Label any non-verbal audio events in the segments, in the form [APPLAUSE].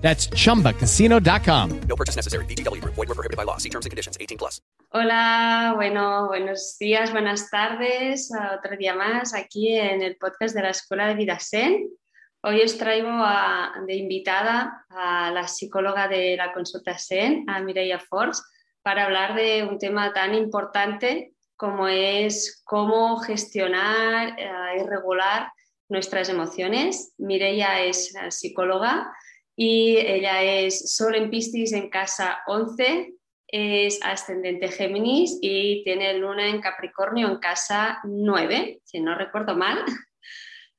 That's chumbacasino.com. No purchase necessary. VGW Group. Void were prohibited by law. See terms and conditions. 18 plus. Hola, bueno, buenos días, buenas tardes. Otro día más aquí en el podcast de la Escuela de Vida Sen. Hoy os traigo a- de invitada a la psicóloga de la consulta Sen, a Mireia Force, para hablar de un tema tan importante como es cómo gestionar eh, y regular nuestras emociones. Mireia es eh, psicóloga y ella es Sol en Piscis en casa 11, es ascendente Géminis y tiene Luna en Capricornio en casa 9, si no recuerdo mal.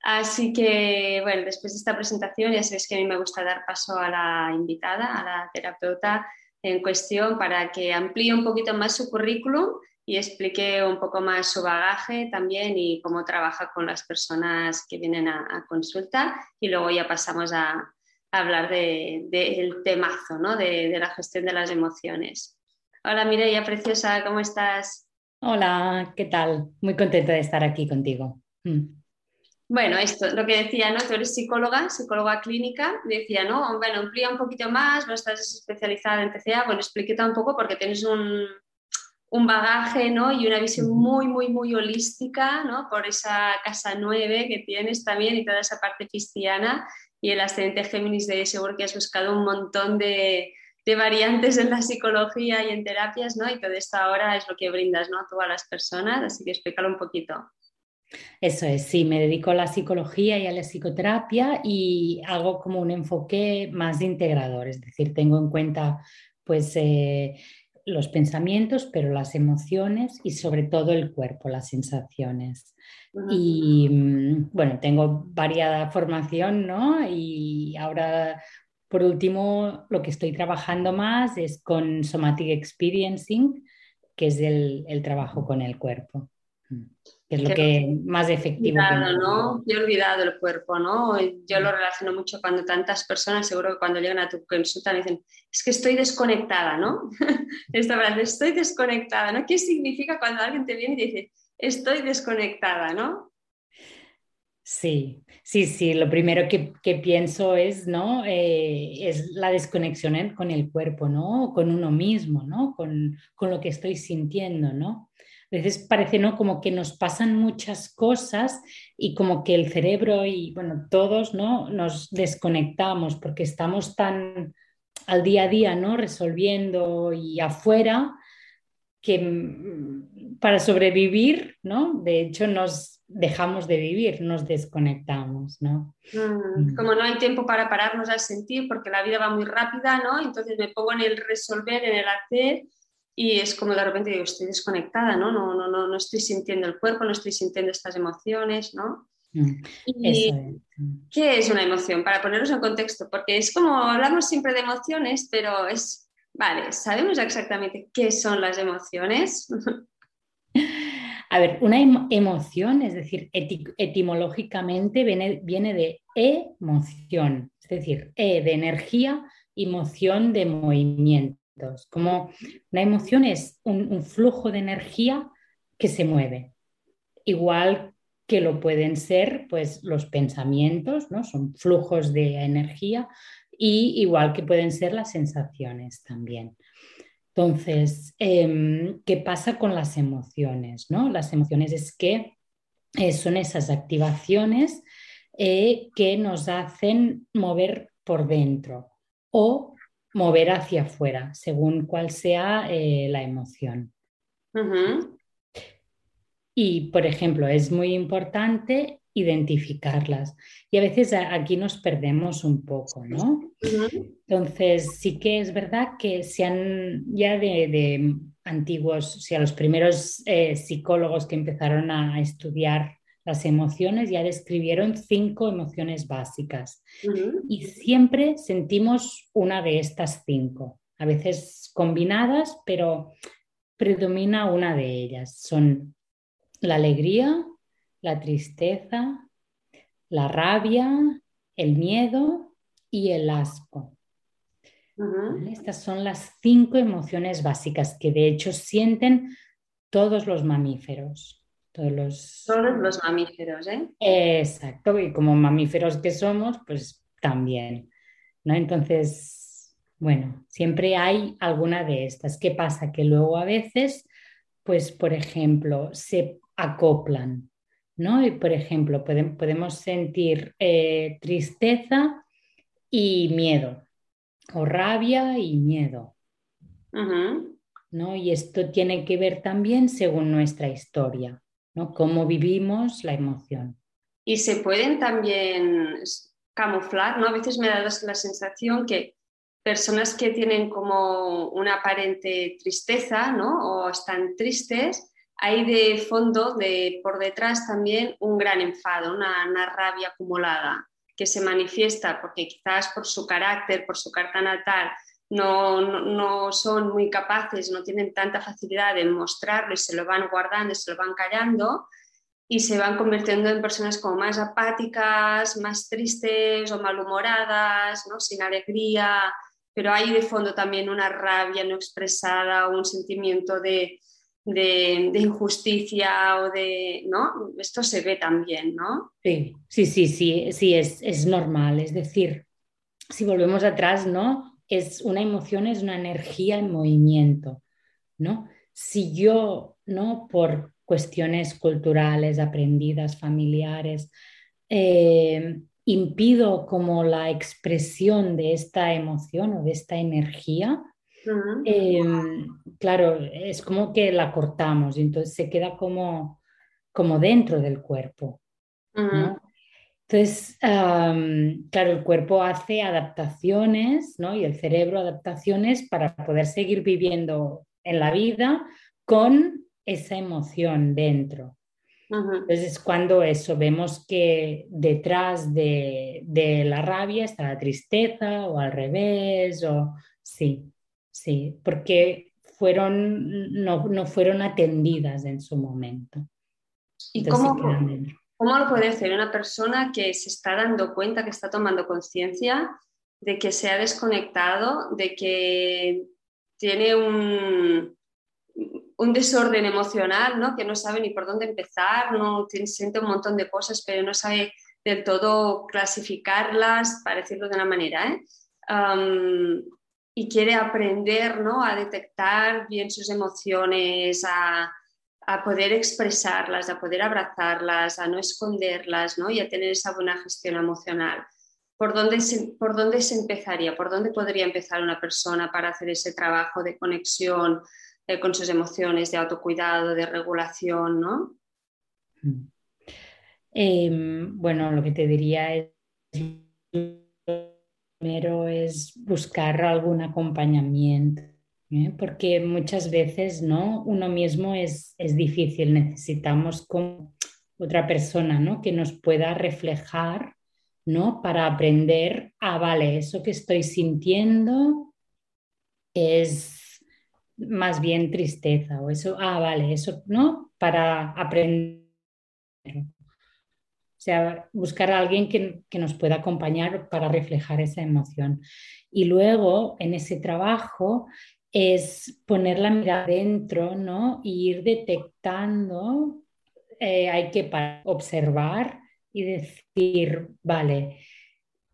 Así que, bueno, después de esta presentación ya sabéis que a mí me gusta dar paso a la invitada, a la terapeuta en cuestión, para que amplíe un poquito más su currículum y explique un poco más su bagaje también y cómo trabaja con las personas que vienen a, a consulta. Y luego ya pasamos a, hablar del de, del temazo, ¿no? de, de la gestión de las emociones. Hola Mireia, preciosa, ¿cómo estás? Hola, ¿qué tal? Muy contenta de estar aquí contigo. Mm. Bueno, esto, lo que decía, ¿no? Tú eres psicóloga, psicóloga clínica, decía, ¿no? Bueno, amplía un poquito más, no estás especializada en TCA, bueno, explíquete un poco porque tienes un, un bagaje, ¿no? Y una visión muy, muy, muy holística, ¿no? Por esa casa 9 que tienes también y toda esa parte cristiana y el ascendente Géminis de seguro que has buscado un montón de, de variantes en la psicología y en terapias, ¿no? Y todo esto ahora es lo que brindas, ¿no? A todas las personas, así que explícalo un poquito. Eso es, sí, me dedico a la psicología y a la psicoterapia y hago como un enfoque más integrador, es decir, tengo en cuenta pues eh, los pensamientos, pero las emociones y sobre todo el cuerpo, las sensaciones. Y mm, bueno, tengo variada formación, ¿no? Y ahora, por último, lo que estoy trabajando más es con Somatic Experiencing, que es el, el trabajo con el cuerpo, mm, que es lo que más efectivo olvidado, ¿no? Yo he olvidado el cuerpo, ¿no? Yo lo relaciono mucho cuando tantas personas, seguro que cuando llegan a tu consulta me dicen, es que estoy desconectada, ¿no? [LAUGHS] Esta frase, estoy desconectada, ¿no? ¿Qué significa cuando alguien te viene y dice, estoy desconectada, ¿no? Sí, sí, sí, lo primero que, pienso es, ¿no? Eh, es la desconexión con el cuerpo, ¿no? Con uno mismo, ¿no? Con, con lo que estoy sintiendo, ¿no? A veces parece, ¿no? Como que nos pasan muchas cosas y como que el cerebro y, bueno, todos, ¿no? Nos desconectamos porque estamos tan al día a día, ¿no? Resolviendo y afuera que mm, para sobrevivir, ¿no? De hecho, nos dejamos de vivir, nos desconectamos, ¿no? Mm, Mm. Como no hay tiempo para pararnos al sentir, porque la vida va muy rápida, ¿no? Entonces me pongo en el resolver, en el hacer, y es como de repente digo, estoy desconectada, ¿no? No, no, no, no estoy sintiendo el cuerpo, no estoy sintiendo estas emociones, ¿no? Mm, Y, es. ¿Qué es una emoción? Para ponernos en contexto, porque es como hablamos siempre de emociones, pero es, vale, ¿sabemos exactamente qué son las emociones? [LAUGHS] A ver, una emo- emoción, es decir, eti- etimológicamente viene, viene de emoción, es decir, E de energía y moción de movimientos. Como una emoción es un, un flujo de energía que se mueve, igual que lo pueden ser pues los pensamientos, ¿no? Son flujos de energía y igual que pueden ser las sensaciones también. Entonces, em, ¿qué pasa con las emociones? ¿no? Las emociones es que eh, son esas activaciones eh, que nos hacen mover por dentro o mover hacia afuera, según cuál sea eh, la emoción. Y, por ejemplo, es muy importante identificarlas. Y a veces aquí nos perdemos un poco, ¿no? Entonces, sí que es verdad que se han ya de, de antiguos, o sea, los primeros eh, psicólogos que empezaron a estudiar las emociones ya describieron cinco emociones básicas y siempre sentimos una de estas cinco, a veces combinadas, pero predomina una de ellas. Son la alegría, la tristeza, la rabia, el miedo y el asco. Estas son las cinco emociones básicas que de hecho sienten todos los mamíferos. Todos los, todos los mamíferos, ¿eh? Exacto, y como mamíferos que somos, pues también. ¿no? Entonces, bueno, siempre hay alguna de estas. ¿Qué pasa? Que luego a veces, pues, por ejemplo, se acoplan, ¿no? Y, por ejemplo, podemos sentir eh, tristeza y miedo, o rabia y miedo. ¿no? Y esto tiene que ver también según nuestra historia, ¿no? Cómo vivimos la emoción. Y se pueden también camuflar, ¿no? A veces me da la sensación que personas que tienen como una aparente tristeza, ¿no? O están tristes, hay de fondo, de por detrás también un gran enfado, una, una rabia acumulada que se manifiesta porque quizás por su carácter, por su carta natal, no, no, son muy capaces, no tienen tanta facilidad de mostrarlo y se lo van guardando se lo van callando y se van convirtiendo en personas como más apáticas, más tristes o malhumoradas, ¿no? sin alegría, pero hay de fondo también una rabia no expresada, un sentimiento de, de, injusticia o de, ¿no? Esto se ve también, ¿no? Sí, sí, sí, sí, sí es, es normal. Es decir, si volvemos atrás, ¿no? Es una emoción, es una energía en movimiento, ¿no? Si yo, ¿no? Por cuestiones culturales, aprendidas, familiares, eh, impido como la expresión de esta emoción o de esta energía, em, claro, es como que la cortamos y entonces se queda como, como dentro del cuerpo. Entonces, claro, el cuerpo hace adaptaciones ¿no? y el cerebro adaptaciones para poder seguir viviendo en la vida con esa emoción dentro. Entonces, cuando eso, vemos que detrás de, la rabia está la tristeza o al revés, o sí, sí, porque fueron, no, fueron atendidas en su momento. ¿Y cómo, cómo lo puede hacer una persona que se está dando cuenta, que está tomando conciencia de que se ha desconectado, de que tiene un, un desorden emocional, ¿no? que no sabe ni por dónde empezar, no siente un montón de cosas, pero no sabe del todo clasificarlas, para decirlo de una manera, ¿eh? Y quiere aprender ¿no? a detectar bien sus emociones, a, poder expresarlas, a poder abrazarlas, a no esconderlas ¿no? y a tener esa buena gestión emocional. ¿Por dónde, ¿Por dónde se empezaría? ¿Por dónde podría empezar una persona para hacer ese trabajo de conexión? Eh, con sus emociones, de autocuidado, de regulación, ¿no? Em, bueno, lo que te diría es primero es buscar algún acompañamiento, ¿eh? porque muchas veces ¿no? uno mismo es, es difícil, necesitamos con otra persona ¿no? que nos pueda reflejar ¿no? para aprender, ah, vale, eso que estoy sintiendo es más bien tristeza o eso, ah, vale, eso, ¿no? Para aprender. O sea, buscar a alguien que, nos pueda acompañar para reflejar esa emoción. Y luego, en ese trabajo, es poner la mirada dentro, ¿no? Y ir detectando, eh, hay que observar y decir, vale,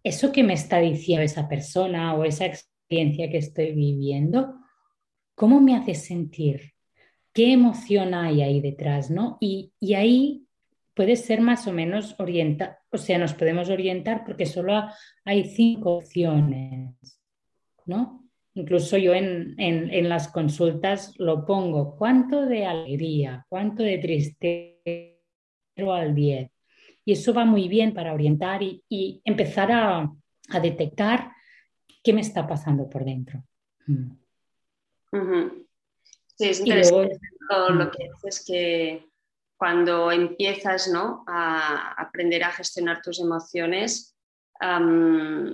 eso que me está diciendo esa persona o esa experiencia que estoy viviendo, ¿Cómo me hace sentir? ¿Qué emoción hay ahí detrás? ¿no? Y, ahí puede ser más o menos orientar, o sea, nos podemos orientar porque solo hay cinco opciones, ¿no? Incluso yo en, las consultas lo pongo, ¿cuánto de alegría? ¿Cuánto de tristeza? al 10. Y eso va muy bien para orientar y, empezar a, detectar qué me está pasando por dentro. Mm. Sí, es interesante todo lo que dices que cuando empiezas ¿no? a aprender a gestionar tus emociones,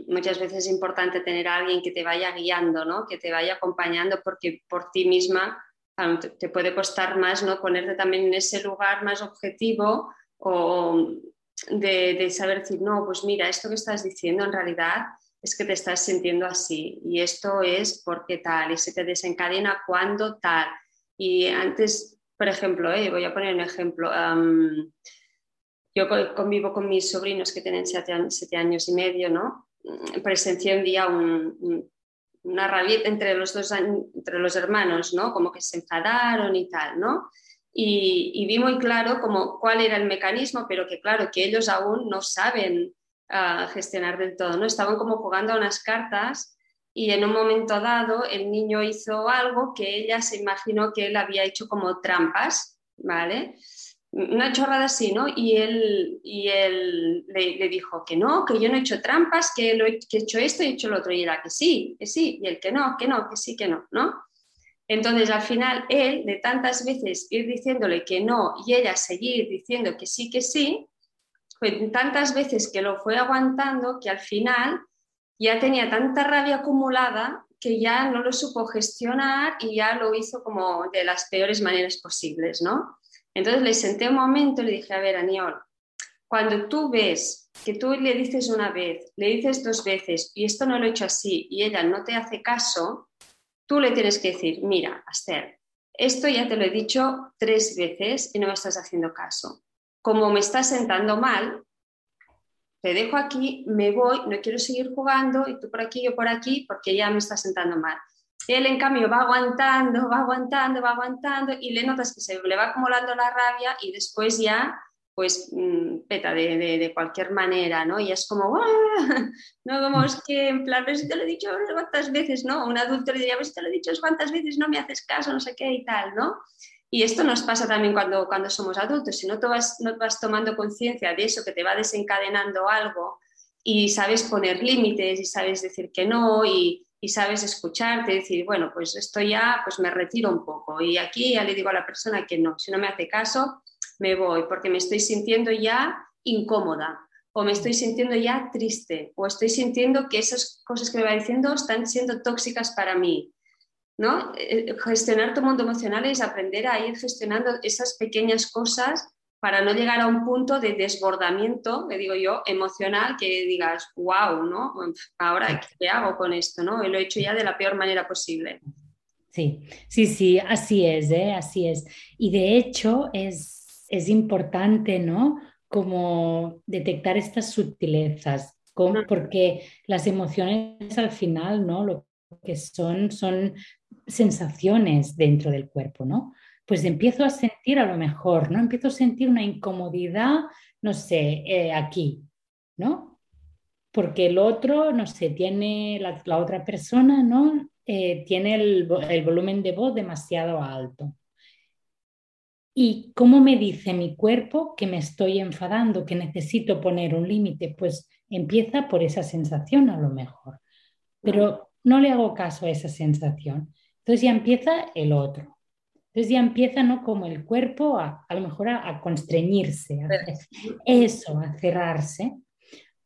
muchas veces es importante tener a alguien que te vaya guiando, ¿no? que te vaya acompañando porque por ti misma te, puede costar más ¿no? ponerte también en ese lugar más objetivo o de, saber decir, no, pues mira, esto que estás diciendo en realidad es que te estás sintiendo así y esto es porque tal y se te desencadena cuando tal. Y antes, por ejemplo, eh, voy a poner un ejemplo. yo convivo con mis sobrinos que tienen siete, años y medio, ¿no? Presencié un día una rabia entre los dos, entre los hermanos, ¿no? Como que se enfadaron y tal, ¿no? Y, vi muy claro como cuál era el mecanismo, pero que claro, que ellos aún no saben ah, gestionar del todo, ¿no? Estaban como jugando a unas cartas y en un momento dado el niño hizo algo que ella se imaginó que él había hecho como trampas, ¿vale? Una chorrada así, ¿no? Y él, y él le, dijo que no, que yo no he hecho trampas, que, he, que he hecho esto y he hecho lo otro. Y era que sí, que sí, y él que no, que no, que sí, que no, ¿no? Entonces, al final, él, de tantas veces ir diciéndole que no y ella seguir diciendo que sí, que sí, fue tantas veces que lo fue aguantando que al final ya tenía tanta rabia acumulada que ya no lo supo gestionar y ya lo hizo como de las peores maneras posibles, ¿no? Entonces le senté un momento y le dije, a ver, Aniol, cuando tú ves que tú le dices una vez, le dices dos veces y esto no lo he hecho así y ella no te hace caso, tú le tienes que decir, mira, Aster, esto ya te lo he dicho tres veces y no me estás haciendo caso. Como me estás sentando mal, te dejo aquí, me voy, no quiero seguir jugando y tú por aquí, yo por aquí, porque ya me estás sentando mal. Él, en cambio, va aguantando, va aguantando, va aguantando y le notas que se le va acumulando la rabia y después ya pues mm, peta de, de, cualquier manera, ¿no? Y es como, [LAUGHS] no como es que en plan, ver si te lo he dicho cuántas veces, ¿no? Un adulto le diría, ver si te lo he dicho cuántas veces, no me haces caso, no sé qué y tal, ¿no? Y esto nos pasa también cuando, cuando somos adultos, si no, tú vas, no vas tomando conciencia de eso que te va desencadenando algo y sabes poner límites y sabes decir que no y, y sabes escucharte, decir, bueno, pues esto ya, pues me retiro un poco y aquí ya le digo a la persona que no, si no me hace caso, me voy porque me estoy sintiendo ya incómoda o me estoy sintiendo ya triste o estoy sintiendo que esas cosas que me va diciendo están siendo tóxicas para mí. ¿No? Eh, gestionar tu mundo emocional es aprender a ir gestionando esas pequeñas cosas para no llegar a un punto de desbordamiento, le digo yo, emocional, que digas, wow, ¿no? Ahora, ¿qué hago con esto? ¿no? lo he hecho ya de la peor manera posible. Sí, sí, sí, así es, ¿eh? así es. Y de hecho es es importante, ¿no? Como detectar estas sutilezas, porque las emociones al final, ¿no? Lo que son son sensaciones dentro del cuerpo, ¿no? Pues empiezo a sentir a lo mejor, ¿no? Empiezo a sentir una incomodidad, no sé, eh, aquí, ¿no? Porque el otro, no sé, tiene la, otra persona, ¿no? Eh, tiene el volumen de voz demasiado alto. ¿Y cómo me dice mi cuerpo que me estoy enfadando, que necesito poner un límite? Pues empieza por esa sensación a lo mejor, pero no le hago caso a esa sensación. Entonces ya empieza el otro. Entonces ya empieza, ¿no? Como el cuerpo a, a lo mejor a, constreñirse, a eso, a cerrarse.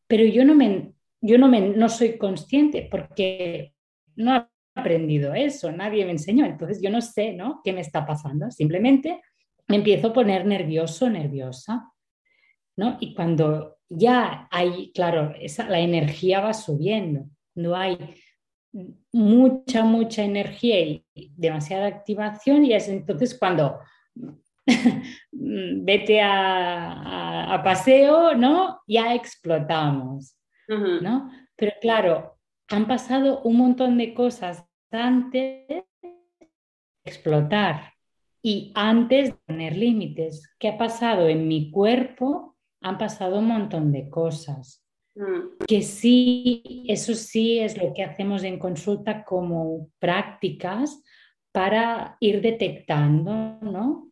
Pero yo no me, yo no me, no soy consciente porque no he aprendido eso, nadie me enseñó, entonces yo no sé, ¿no? ¿Qué me está pasando? Simplemente me empiezo a poner nervioso, nerviosa, ¿no? Y cuando ya hay, claro, esa, la energía va subiendo, no hay mucha, mucha energía y demasiada activación y es entonces cuando [LAUGHS] vete a, paseo, ¿no? Ya explotamos, ¿no? Pero claro, han pasado un montón de cosas antes de explotar, y antes de poner límites, ¿qué ha pasado en mi cuerpo? Han pasado un montón de cosas. Mm. Que sí, eso sí es lo que hacemos en consulta como prácticas para ir detectando, ¿no?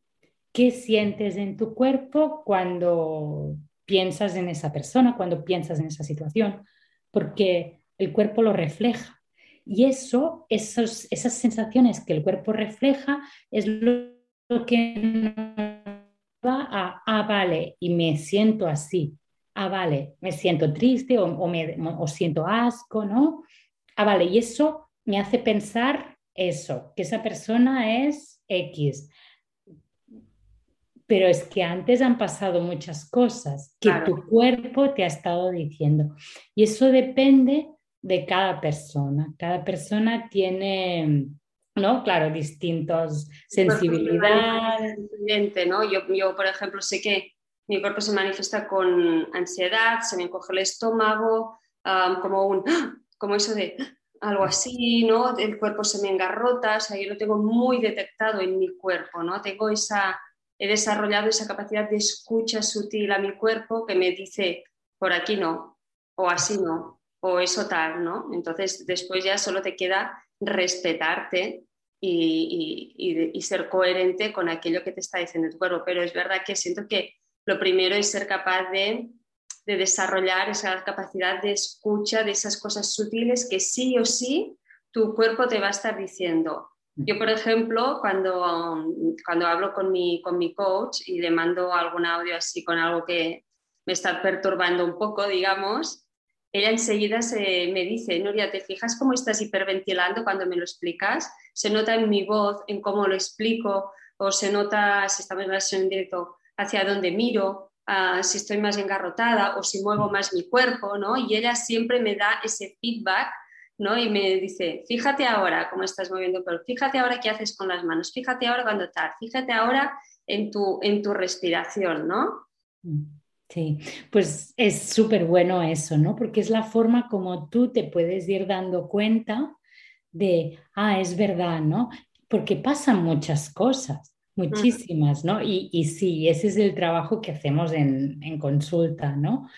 ¿Qué sientes en tu cuerpo cuando piensas en esa persona, cuando piensas en esa situación? Porque el cuerpo lo refleja. Y eso, esos, esas sensaciones que el cuerpo refleja, es lo que va a, ah, vale, y me siento así, ah, vale, me siento triste o, me, o siento asco, ¿no? Ah, vale, y eso me hace pensar eso, que esa persona es X. Pero es que antes han pasado muchas cosas que tu cuerpo te ha estado diciendo. Y eso depende de cada persona. Cada persona tiene, ¿no? Claro, distintos sensibilidades. ¿no? Yo, yo, por ejemplo, sé que mi cuerpo se manifiesta con ansiedad, se me encoge el estómago, como un, [GASPS] como eso de [GASPS] algo así, ¿no? El cuerpo se me engarrota, o sea, yo lo tengo muy detectado en mi cuerpo, ¿no? Tengo esa, he desarrollado esa capacidad de escucha sutil a mi cuerpo que me dice, por aquí no, o así no, o eso tal, ¿no? Entonces después ya solo te queda respetarte y, y, ser coherente con aquello que te está diciendo tu cuerpo. Pero es verdad que siento que lo primero es ser capaz de, de desarrollar esa capacidad de escucha de esas cosas sutiles que sí o sí tu cuerpo te va a estar diciendo. Yo, por ejemplo, cuando, cuando hablo con mi, con mi coach y le mando algún audio así con algo que me está perturbando un poco, digamos, ella enseguida se, me dice, Nuria, ¿te fijas cómo estás hiperventilando cuando me lo explicas? Se nota en mi voz, en cómo lo explico, o se nota, si estamos en en directo, hacia dónde miro, si estoy más engarrotada o si muevo más mi cuerpo, ¿no? Y ella siempre me da ese feedback, ¿no? Y me dice, fíjate ahora cómo estás moviendo pero fíjate ahora qué haces con las manos, fíjate ahora cuando estás, fíjate ahora en tu, en tu respiración, ¿no? Sí, pues es súper bueno eso, ¿no? Porque es la forma como tú te puedes ir dando cuenta de, ah, es verdad, ¿no? Porque pasan muchas cosas, muchísimas, ¿no? Y, sí, ese es el trabajo que hacemos en, consulta, ¿no?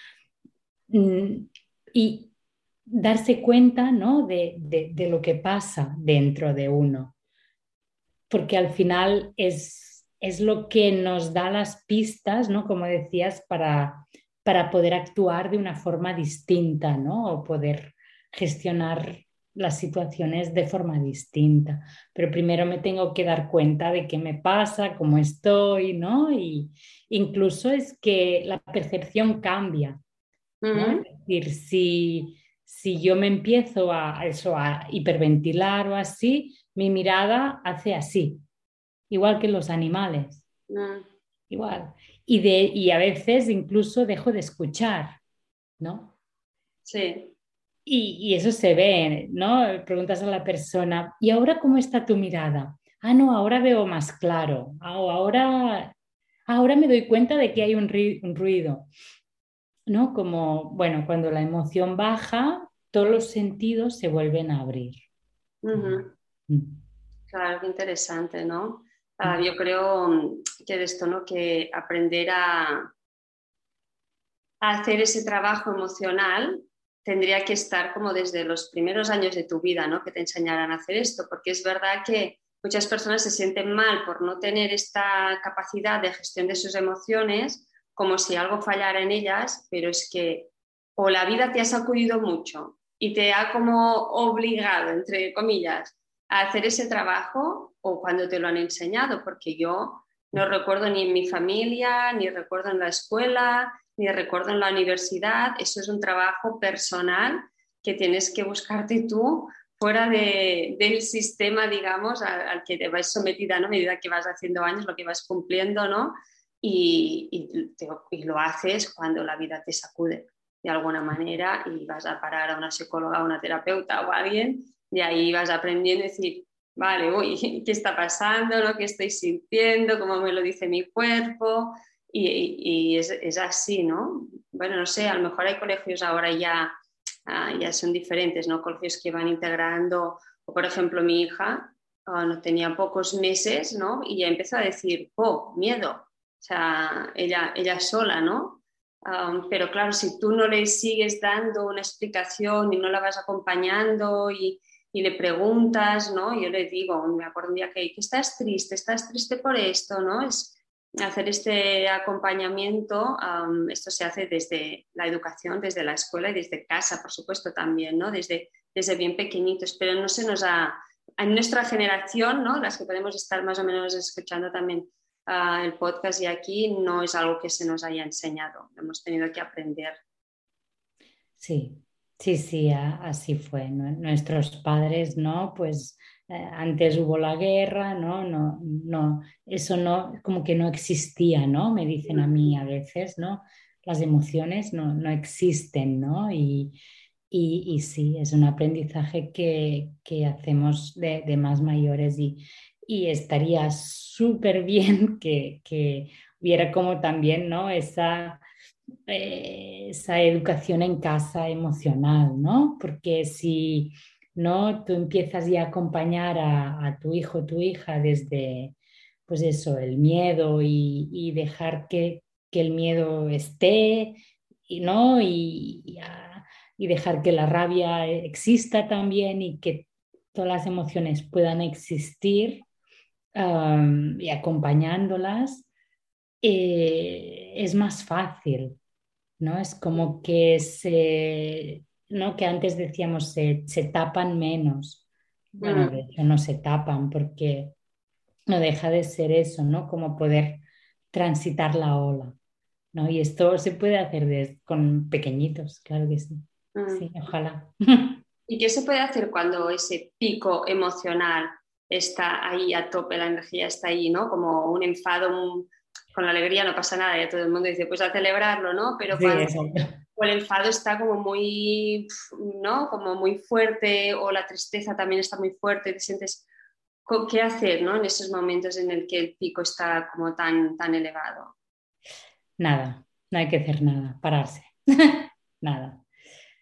Mm, y darse cuenta, ¿no? De, de lo que pasa dentro de uno. Porque al final es es lo que nos da las pistas, ¿no? Como decías, para, para poder actuar de una forma distinta, ¿no? O poder gestionar las situaciones de forma distinta. Pero primero me tengo que dar cuenta de qué me pasa, cómo estoy, ¿no? Y incluso es que la percepción cambia. ¿no? Es decir, si, si yo me empiezo a, eso, a hiperventilar o así, mi mirada hace así, igual que los animales. Mm. Igual. Y, de, y a veces incluso dejo de escuchar, ¿no? Sí. Y, y, eso se ve, ¿no? Preguntas a la persona, ¿y ahora cómo está tu mirada? Ah, no, ahora veo más claro. Ah, ahora, ahora me doy cuenta de que hay un, ruido. ¿No? Como, bueno, cuando la emoción baja, todos los sentidos se vuelven a abrir. Mm. Claro, qué interesante, ¿no? Ah, yo creo mm, que de esto, ¿no? Que aprender a, hacer ese trabajo emocional tendría que estar como desde los primeros años de tu vida, ¿no? Que te enseñaran a hacer esto, porque es verdad que muchas personas se sienten mal por no tener esta capacidad de gestión de sus emociones, como si algo fallara en ellas, pero es que o la vida te ha sacudido mucho y te ha como obligado, entre comillas, a hacer ese trabajo o cuando te lo han enseñado, porque yo no recuerdo ni en mi familia, ni recuerdo en la escuela, ni recuerdo en la universidad. Eso es un trabajo personal que tienes que buscarte tú fuera del sistema, digamos, al, que te vas sometida a medida que vas haciendo años, lo que vas cumpliendo, ¿no? Y, y, lo haces cuando la vida te sacude de alguna manera y vas a parar a una psicóloga, a una terapeuta o a alguien y ahí vas aprendiendo a decir, vale, uy, [LAUGHS] ¿qué está pasando? ¿no? ¿Qué estoy sintiendo? ¿Cómo me lo dice mi cuerpo? Y, y es, es, así, ¿no? Bueno, no sé, a lo mejor hay colegios ahora ya, ah, ya son diferentes, ¿no? Colegios que van integrando, o por ejemplo mi hija ah, no tenía pocos meses, ¿no? Y ya empezó a decir, oh, miedo, o sea, ella, ella sola, ¿no? Ah, pero claro, si tú no le sigues dando una explicación y no la vas acompañando y, y le preguntas, ¿no? Yo le digo, me acuerdo un día que, estás triste, estás triste por esto, ¿no? Es hacer este acompañamiento, esto se hace desde la educación, desde la escuela y desde casa, por supuesto, también, ¿no? Desde, desde bien pequeñitos, pero no se nos ha, en nuestra generación, ¿no? Las que podemos estar más o menos escuchando también ah, el podcast y aquí, no es algo que se nos haya enseñado, hemos tenido que aprender. Sí, Sí, sí, así fue. Nuestros padres, ¿no? Pues eh, antes hubo la guerra, ¿no? No, no, eso no, como que no existía, ¿no? Me dicen a mí a veces, ¿no? Las emociones no, no existen, ¿no? Y, y, sí, es un aprendizaje que, que hacemos de, de, más mayores y, y estaría súper bien [LAUGHS] que, que, hubiera como también, ¿no? Esa, eh, esa educación en casa emocional, ¿no? Porque si ¿no? Tú empiezas ya a acompañar a, tu hijo, tu hija desde, pues eso, el miedo y, dejar que, el miedo esté, y, ¿no? Y, dejar que la rabia exista también y que todas las emociones puedan existir y acompañándolas, eh, es más fácil, ¿no? Es como que se, ¿no? que antes decíamos se, tapan menos. Bueno, de hecho no se tapan porque no deja de ser eso, ¿no? Como poder transitar la ola, ¿no? Y esto se puede hacer con pequeñitos, claro que sí. Mm. Sí, ojalá. ¿Y qué se puede hacer cuando ese pico emocional está ahí a tope, la energía está ahí, ¿no? Como un enfado, con la alegría no pasa nada, ya todo el mundo dice, pues a celebrarlo, ¿no? Pero cuando, o el enfado está como muy, ¿no? Como muy fuerte o la tristeza también está muy fuerte, te sientes, ¿qué hacer, ¿no? En esos momentos en el que el pico está como tan, tan elevado. Nada, no hay que hacer nada, pararse, [LAUGHS] nada,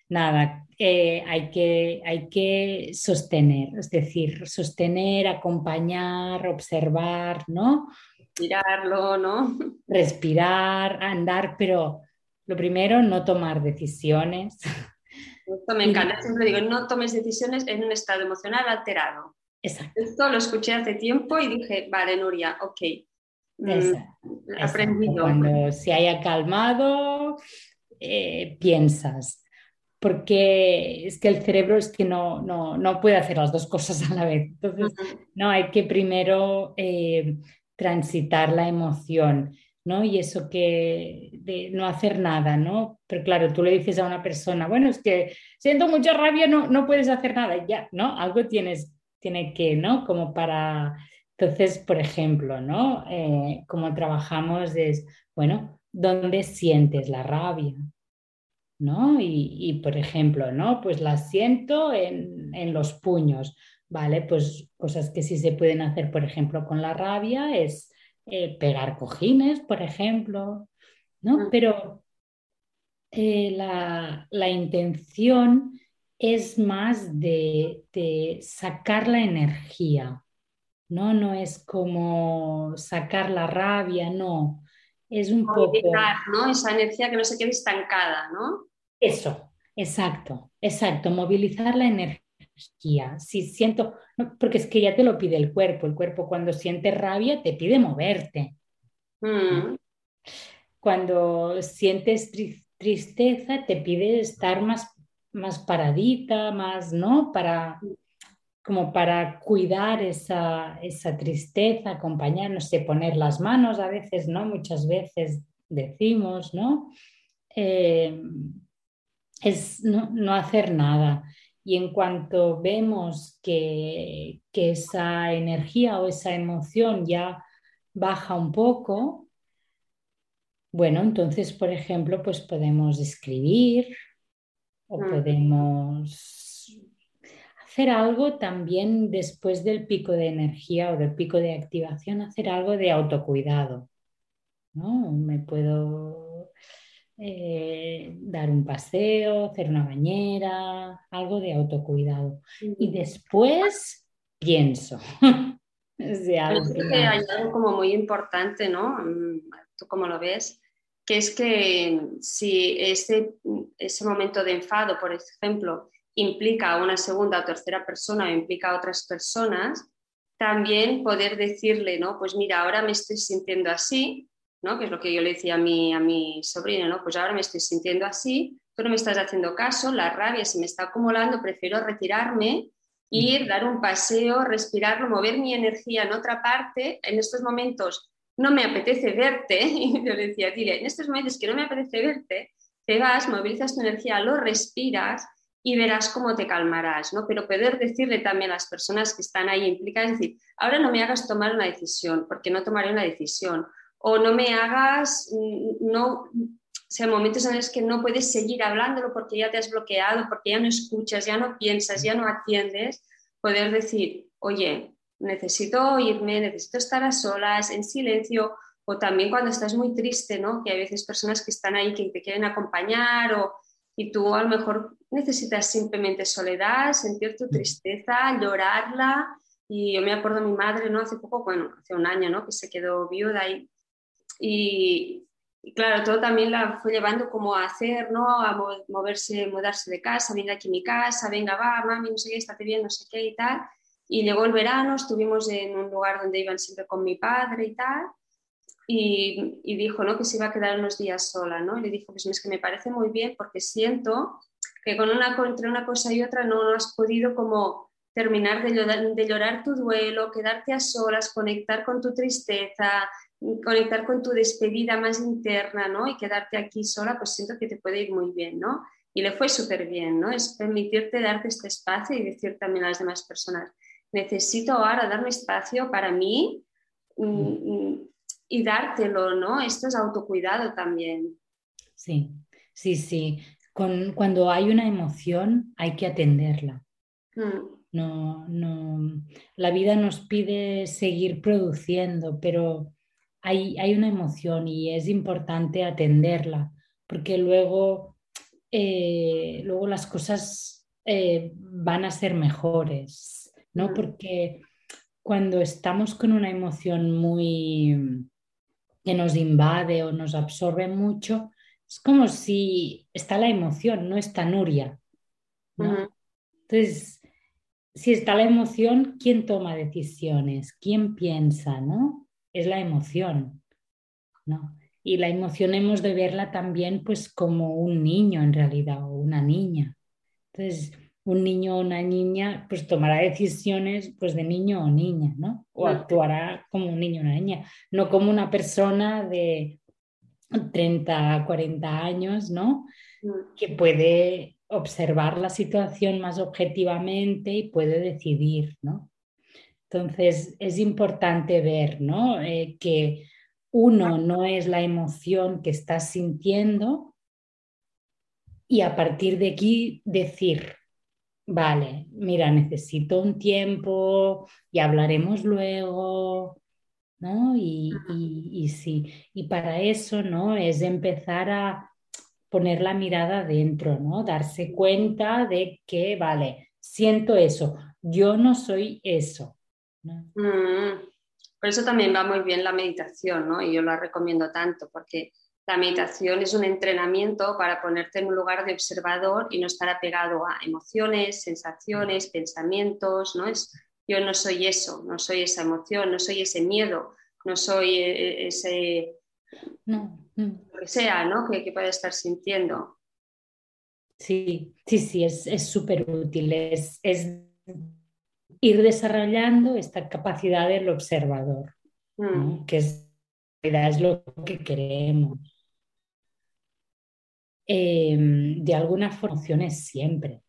nada. Eh, hay, que, hay que sostener, es decir, sostener, acompañar, observar, ¿no? Respirarlo, ¿no? Respirar, andar, pero lo primero, no tomar decisiones. Esto me encanta, siempre digo, no tomes decisiones en un estado emocional alterado. Exacto. Esto lo escuché hace tiempo y dije, vale, Nuria, ok. Mm, aprendido. Cuando se haya calmado, eh, piensas. Porque es que el cerebro es que no, no, puede hacer las dos cosas a la vez. Entonces, no, hay que primero eh, transitar la emoción ¿no? Y eso que de no hacer nada, ¿no? Pero claro, tú le dices a una persona, bueno, es que siento mucha rabia, no, no puedes hacer nada, ya, ¿no? Algo tienes, tiene que, ¿no? Como para... Entonces, por ejemplo, ¿no? Eh, como trabajamos es, bueno, ¿dónde sientes la rabia? ¿No? Y, por ejemplo, ¿no? Pues la siento en, en los puños, ¿vale? Pues cosas que sí se pueden hacer, por ejemplo, con la rabia es eh, pegar cojines, por ejemplo, ¿no? Ah. Pero eh, la, intención es más de, sacar la energía, ¿no? No es como sacar la rabia, no. Es un poco... ¿no? Esa energía que no se quede estancada, ¿no? Eso, exacto, exacto, movilizar la energía si siento, porque es que ya te lo pide el cuerpo, el cuerpo cuando siente rabia te pide moverte. Mm. Cuando sientes tristeza te pide estar más, más paradita, más, ¿no? Para, como para cuidar esa, esa tristeza, acompañar, no sé, poner las manos a veces, ¿no? Muchas veces decimos, ¿no? Eh, es no, no, hacer nada. Y en cuanto vemos que, esa energía o esa emoción ya baja un poco, bueno, entonces, por ejemplo, pues podemos escribir o podemos hacer algo también después del pico de energía o del pico de activación, hacer algo de autocuidado. ¿no? Me puedo eh, dar un paseo, hacer una bañera, algo de autocuidado. Y después pienso. [LAUGHS] hay algo como muy importante, ¿no? Mm, ¿Tú cómo lo ves? Que es que si ese, ese momento de enfado, por ejemplo, implica a una segunda o tercera persona o implica a otras personas, también poder decirle, ¿no? Pues mira, ahora me estoy sintiendo así, que es lo que yo le decía a mi, a mi sobrino, ¿no? pues ahora me estoy sintiendo así, tú no me estás haciendo caso, la rabia se me está acumulando, prefiero retirarme, ir, dar un paseo, respirarlo, mover mi energía en otra parte, en estos momentos no me apetece verte, [LAUGHS] y yo le decía, dile, en estos momentos que no me apetece verte, te vas, movilizas tu energía, lo respiras y verás cómo te calmarás, ¿no? Pero poder decirle también a las personas que están ahí implica decir, ahora no me hagas tomar una decisión, porque no tomaré una decisión, o no me hagas, mm, no, o sea, momentos en los que no puedes seguir hablándolo porque ya te has bloqueado, porque ya no escuchas, ya no piensas, ya no atiendes, poder decir, oye, necesito irme, necesito estar a solas, en silencio, o también cuando estás muy triste, ¿no? Que hay veces personas que están ahí que te quieren acompañar o, y tú a lo mejor necesitas simplemente soledad, sentir tu tristeza, llorarla. Y yo me acuerdo de mi madre, ¿no? Hace poco, bueno, hace un año, ¿no? Que se quedó viuda y, y, claro, todo también la fue llevando como a hacer, ¿no? A moverse, mudarse de casa, venga aquí mi casa, venga, va, mami, no sé qué, estate bien, no sé qué y tal. Y llegó el verano, estuvimos en un lugar donde iban siempre con mi padre y tal. Y, y, dijo ¿no? que se iba a quedar unos días sola. ¿no? Y le dijo, pues es que me parece muy bien porque siento que con una, entre una cosa y otra no, no has podido como terminar de llorar, de llorar, tu duelo, quedarte a solas, conectar con tu tristeza, conectar con tu despedida más interna, ¿no? Y quedarte aquí sola, pues siento que te puede ir muy bien, ¿no? Y le fue súper bien, ¿no? Es permitirte darte este espacio y decir también a las demás personas, necesito ahora darme espacio para mí mm, mm, y dártelo, ¿no? Esto es autocuidado también. Sí, sí, sí. Con, cuando hay una emoción hay que atenderla. Mm. No, no, la vida nos pide seguir produciendo, pero hay, hay una emoción y es importante atenderla, porque luego, eh, luego las cosas eh, van a ser mejores, ¿no? Mm. Porque cuando estamos con una emoción muy que nos invade o nos absorbe mucho, es como si está la emoción, no está Nuria. Entonces, si está la emoción, ¿quién toma decisiones? ¿Quién piensa? ¿no? Es la emoción. ¿no? Y la emoción hemos de verla también pues como un niño en realidad o una niña. Entonces, un niño o una niña pues tomará decisiones pues de niño o niña, ¿no? O actuará como un niño o una niña, no como una persona de 30, 40 años, ¿no? Mm. Que puede observar la situación más objetivamente y puede decidir, ¿no? Entonces es importante ver, ¿no? Eh, que uno no es la emoción que estás sintiendo y a partir de aquí decir, vale, mira, necesito un tiempo y hablaremos luego, ¿no? Y, y, sí, y para eso, ¿no? Es empezar a poner la mirada dentro, ¿no? Darse cuenta de que, vale, siento eso, yo no soy eso. Mm, por eso también va muy bien la meditación, ¿no? Y yo la recomiendo tanto, porque la meditación es un entrenamiento para ponerte en un lugar de observador y no estar apegado a emociones, sensaciones, pensamientos, ¿no? Es, yo no soy eso, no soy esa emoción, no soy ese miedo, no soy e, e, ese... No. Lo que sea, ¿no? Que, que pueda estar sintiendo. Sí, sí, sí, es súper útil. Es, es, ir desarrollando esta capacidad del observador, mm. que es, es lo que queremos. Em, de alguna forma siempre,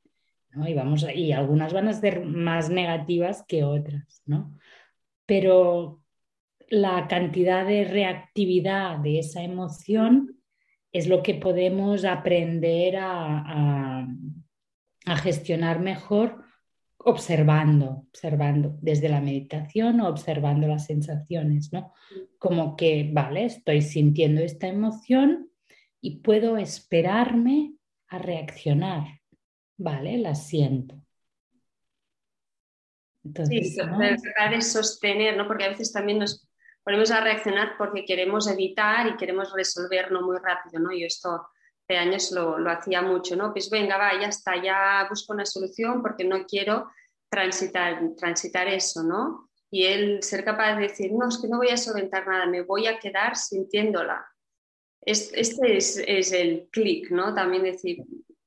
¿no? Y, vamos, y algunas van a ser más negativas que otras, ¿no? Pero la cantidad de reactividad de esa emoción es lo que podemos aprender a, a gestionar mejor observando, observando desde la meditación o observando las sensaciones, ¿no? Como que, vale, estoy sintiendo esta emoción, y puedo esperarme a reaccionar. Vale, la siento. Entonces, sí, tratar de sostener, ¿no? Porque a veces también nos ponemos a reaccionar porque queremos evitar y queremos resolverlo muy rápido, ¿no? Yo esto de años lo, lo, hacía mucho, ¿no? Pues venga, va, ya está, ya busco una solución porque no quiero transitar, transitar eso, ¿no? Y él ser capaz de decir, no, es que no voy a solventar nada, me voy a quedar sintiéndola este es, el clic, ¿no? También decir,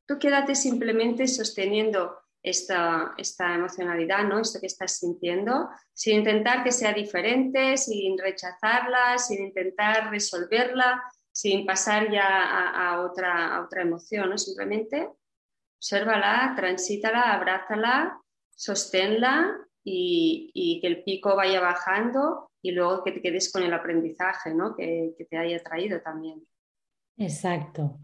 tú quédate simplemente sosteniendo esta, esta emocionalidad, ¿no? Esto que estás sintiendo, sin intentar que sea diferente, sin rechazarla, sin intentar resolverla, sin pasar ya a, otra, a otra emoción, ¿no? Simplemente obsérvala, transítala, abrázala, sosténla y, que el pico vaya bajando y luego que te quedes con el aprendizaje ¿no? que, que te haya traído también. Exacto.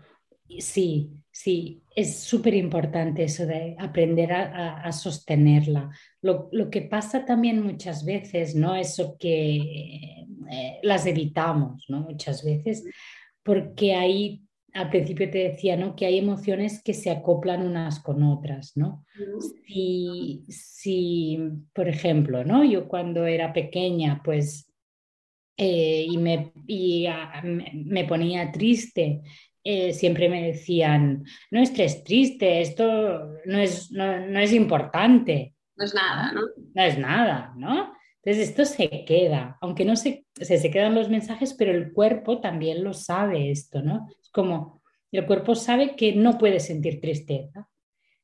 Sí, sí, es súper importante eso de aprender a, a, sostenerla. Lo, lo, que pasa también muchas veces, ¿no? Eso que eh, las evitamos, ¿no? Muchas veces, porque hay, al principio te decía, ¿no? Que hay emociones que se acoplan unas con otras, ¿no? Si, si por ejemplo, ¿no? Yo cuando era pequeña, pues, eh, y, me, y a, me ponía triste eh, siempre me decían, no estés triste, esto no es, no, es importante. No es nada, ¿no? No es nada, ¿no? Entonces esto se queda, aunque no se, se, se quedan los mensajes, pero el cuerpo también lo sabe esto, ¿no? Es como el cuerpo sabe que no puede sentir tristeza.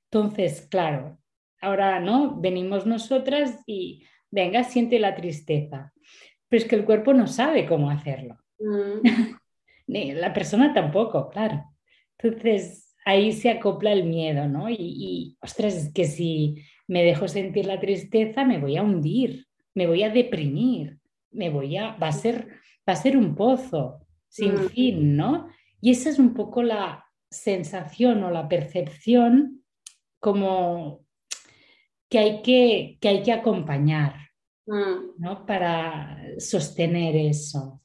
Entonces, claro, ahora, ¿no? Venimos nosotras y, venga, siente la tristeza. Pero es que el cuerpo no sabe cómo hacerlo. Mm. [LAUGHS] la persona tampoco, claro. Entonces ahí se acopla el miedo, ¿no? Y, y, ostras, es que si me dejo sentir la tristeza, me voy a hundir, me voy a deprimir, me voy a, va a ser, va a ser un pozo sin mm. fin, ¿no? Y esa es un poco la sensación o la percepción como que hay que, que, hay que acompañar, mm. ¿no? Para sostener eso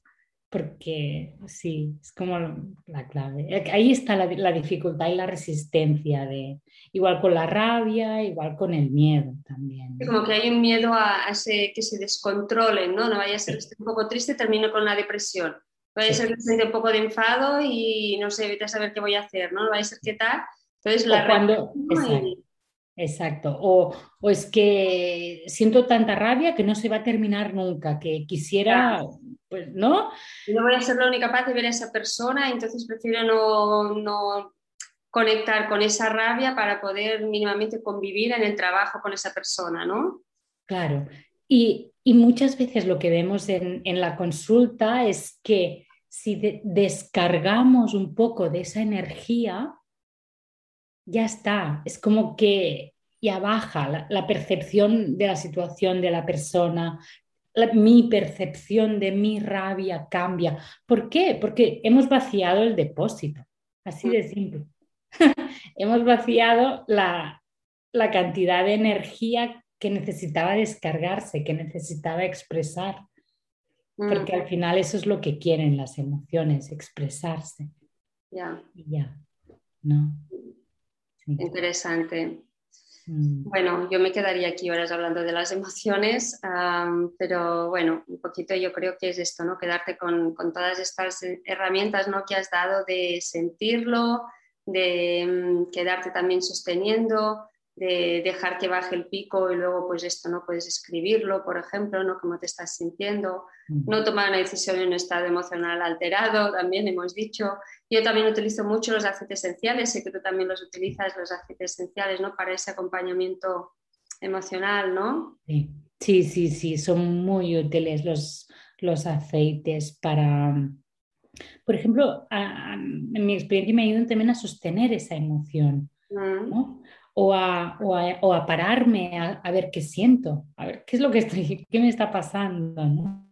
porque sí, es como la clave. Eh, ahí está la, la, dificultad y la resistencia, de, igual con la rabia, igual con el miedo también. Como que hay un miedo a, ese, que se descontrolen, ¿no? No vaya a ser esté un poco triste, termino con la depresión. Vaya a ser que siente un poco de enfado y no sé, vete a saber qué voy a hacer, ¿no? No vaya a ser qué tal. Entonces, la cuando, Exacto. O, o, es que siento tanta rabia que no se va a terminar nunca, que quisiera, pues, ¿no? No voy a ser la única capaz de ver a esa persona, entonces prefiero no, no, conectar con esa rabia para poder mínimamente convivir en el trabajo con esa persona, ¿no? Claro. Y, y muchas veces lo que vemos en, en la consulta es que si descargamos un poco de esa energía, ya está, es como que ya baja la, percepción de la situación de la persona, mi percepción de mi rabia cambia. ¿Por qué? Porque hemos vaciado el depósito, así de simple. [LAUGHS] hemos vaciado la, la cantidad de energía que necesitaba descargarse, que necesitaba expresar. Porque al final eso es lo que quieren las emociones, expresarse. Ya. ya, ¿no? Interesante. Mm. Bueno, yo me quedaría aquí horas hablando de las [LAUGHS] emociones, pero bueno, un poquito yo creo que es esto, ¿no? Quedarte con, con, todas estas herramientas, ¿no? Que has dado de sentirlo, de mm, quedarte también sosteniendo, de dejar que baje el pico y luego pues esto no puedes escribirlo, por ejemplo, ¿no? Cómo te estás sintiendo, no tomar una decisión en un estado emocional alterado, también hemos dicho. Yo también utilizo mucho los aceites esenciales, sé que tú también los utilizas, los aceites esenciales, ¿no? Para ese acompañamiento emocional, ¿no? Sí, sí, sí, sí son muy útiles los, los aceites para... Por ejemplo, en mi experiencia me ayudan también a sostener esa emoción. ¿no? O a, o a, o a pararme a, ver qué siento, a ver qué es lo que estoy, [LAUGHS] qué me está pasando, ¿no?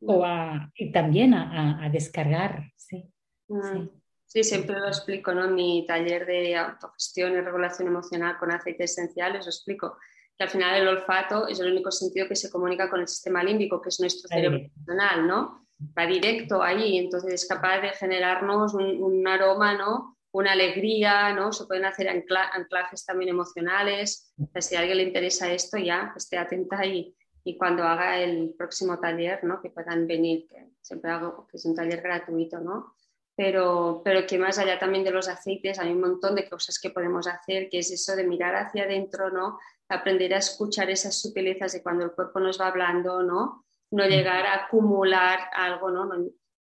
O a, y también a, descargar, sí, sí. Sí, siempre lo explico, ¿no? En mi taller de autogestión y regulación emocional con aceites esenciales, lo explico, que al final el olfato es el único sentido que se comunica con el sistema límbico, que es nuestro cerebro emocional, ¿no? Va directo ahí, entonces es capaz de generarnos un, un aroma, ¿no? Una alegría, ¿no? Se pueden hacer anclajes también emocionales. si a alguien le interesa esto, ya esté atenta y, y cuando haga el próximo taller, ¿no? Que puedan venir, que siempre hago, que es un taller gratuito, ¿no? Pero, pero que más allá también de los aceites hay un montón de cosas que podemos hacer, que es eso de mirar hacia adentro, ¿no? Aprender a escuchar esas sutilezas de cuando el cuerpo nos va hablando, ¿no? No llegar a acumular algo, ¿no?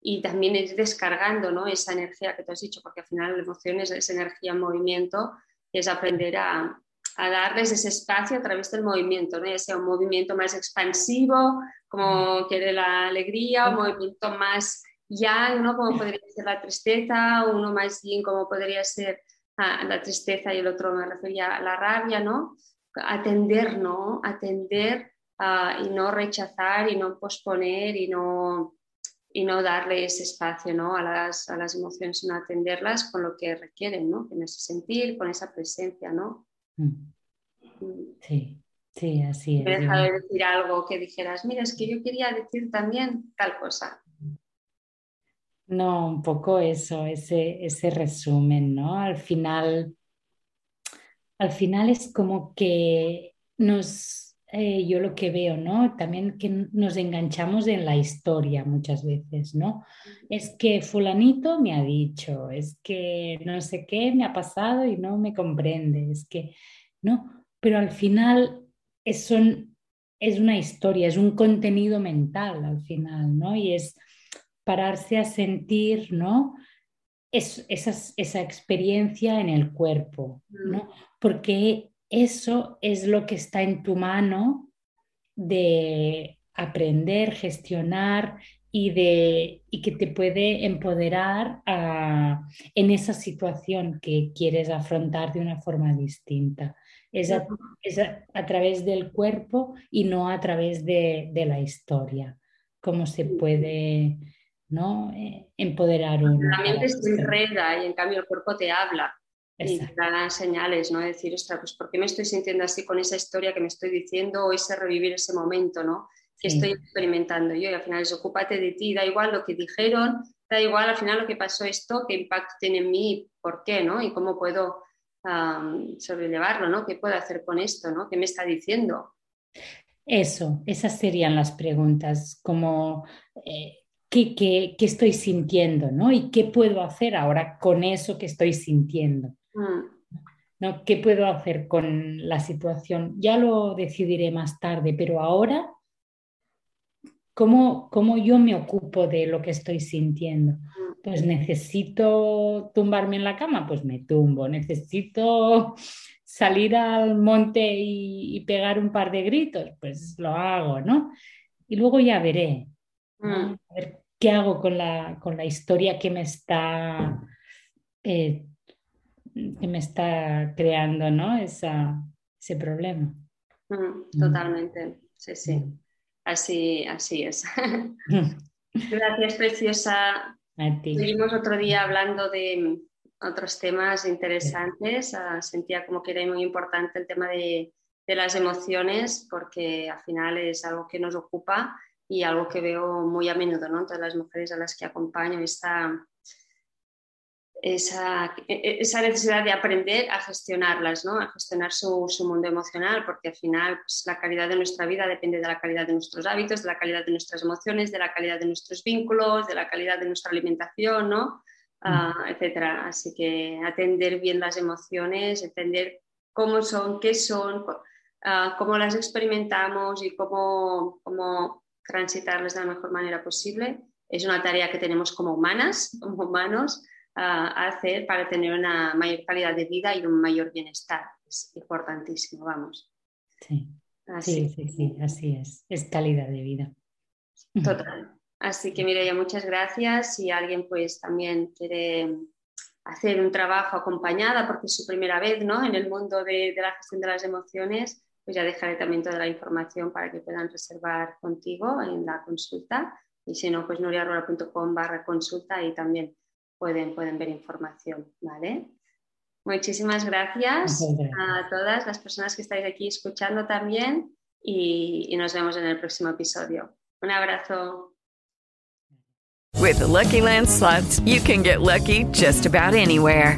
Y también ir descargando ¿no? esa energía que te has dicho, porque al final la emoción es esa energía en movimiento, es aprender a, a darles ese espacio a través del movimiento, ¿no? ese un movimiento más expansivo, como quiere la alegría, un movimiento más yang, ¿no? como podría ser la tristeza, uno más yin, como podría ser a la tristeza y el otro me refería a la rabia, ¿no? Atender, ¿no? Atender ah, y no rechazar y no posponer y no, y no darle ese espacio ¿no? a, las, a las emociones, sino atenderlas con lo que requieren, ¿no? Con ese sentir, con esa presencia, ¿no? Mm. Sí, sí, así es. Me he dejado de decir algo que dijeras, mira, es que yo quería decir también tal cosa. No, un poco eso, ese, ese resumen, ¿no? Al final, al final es como que nos, eh, yo lo que veo, ¿no? También que nos enganchamos en la historia muchas veces, ¿no? Es que fulanito me ha dicho, es que no sé qué me ha pasado y no me comprende, es que, ¿no? Pero al final es, es una historia, es un contenido mental al final, ¿no? Y es pararse a sentir, ¿no? Es, esa, experiencia en el cuerpo, ¿no? Mm. Porque eso es lo que está en tu mano de aprender, gestionar y, de, y que te puede empoderar en esa situación que quieres afrontar de una forma distinta. Es a, a, través del cuerpo y no a través de, de la historia, cómo se puede ¿no? Eh, empoderar uno. La mente se enreda y en cambio el cuerpo te habla y te da señales, ¿no? Decir, ostras, pues ¿por qué me estoy sintiendo así con esa historia que me estoy diciendo o ese revivir ese momento, ¿no? Que estoy experimentando yo y al final es ocúpate de ti, da igual lo que dijeron, da igual al final lo que pasó esto, qué impacto tiene en mí, por qué, ¿no? Y cómo puedo sobrellevarlo, ¿no? ¿Qué puedo hacer con esto, ¿no? ¿Qué me está diciendo? Eso, esas serían las preguntas, como eh, qué, estoy sintiendo, ¿no? Y qué puedo hacer ahora con eso que estoy sintiendo. Mm. ¿no? ¿Qué puedo hacer con la situación? Ya lo decidiré más tarde, pero ahora, ¿cómo, cómo yo me ocupo de lo que estoy sintiendo? Mm. Pues necesito tumbarme en la cama, pues me tumbo. Necesito salir al monte y, pegar un par de gritos, pues lo hago, ¿no? Y luego ya veré. Mm. A ver qué hago con la, con la historia que me está, eh, que me está creando ¿no? Esa, ese problema. Mm, mm. totalmente, sí, sí. Así, así es. [LAUGHS] Gracias, preciosa. Seguimos otro día hablando de otros temas interesantes. Ah, sentía como que era muy importante el tema de, de las emociones porque al final es algo que nos ocupa y algo que veo muy a menudo, ¿no? Todas las mujeres a las que acompaño, esa, esa, esa necesidad de aprender a gestionarlas, ¿no? A gestionar su, su mundo emocional, porque al final pues, la calidad de nuestra vida depende de la calidad de nuestros hábitos, de la calidad de nuestras emociones, de la calidad de nuestros vínculos, de la calidad de nuestra alimentación, ¿no? Uh, etcétera. Así que atender bien las emociones, entender cómo son, qué son, uh, cómo las experimentamos y cómo, cómo transitarles de la mejor manera posible. Es una tarea que tenemos como humanas, como humanos, a hacer para tener una mayor calidad de vida y un mayor bienestar. Es importantísimo, vamos. Sí, así. sí, sí, así es. Es calidad de vida. Total. Así que Mireia, muchas gracias. Si alguien pues también quiere hacer un trabajo acompañada porque es su primera vez ¿no? en el mundo de, de la gestión de las emociones, pues ya dejaré también toda la información para que puedan reservar contigo en la consulta. Y si no, pues nuriarrola.com barra consulta y también pueden, pueden ver información, ¿vale? Muchísimas gracias, a todas las personas que estáis aquí escuchando también y, y nos vemos en el próximo episodio. Un abrazo. With the Lucky Land slots, you can get lucky just about anywhere.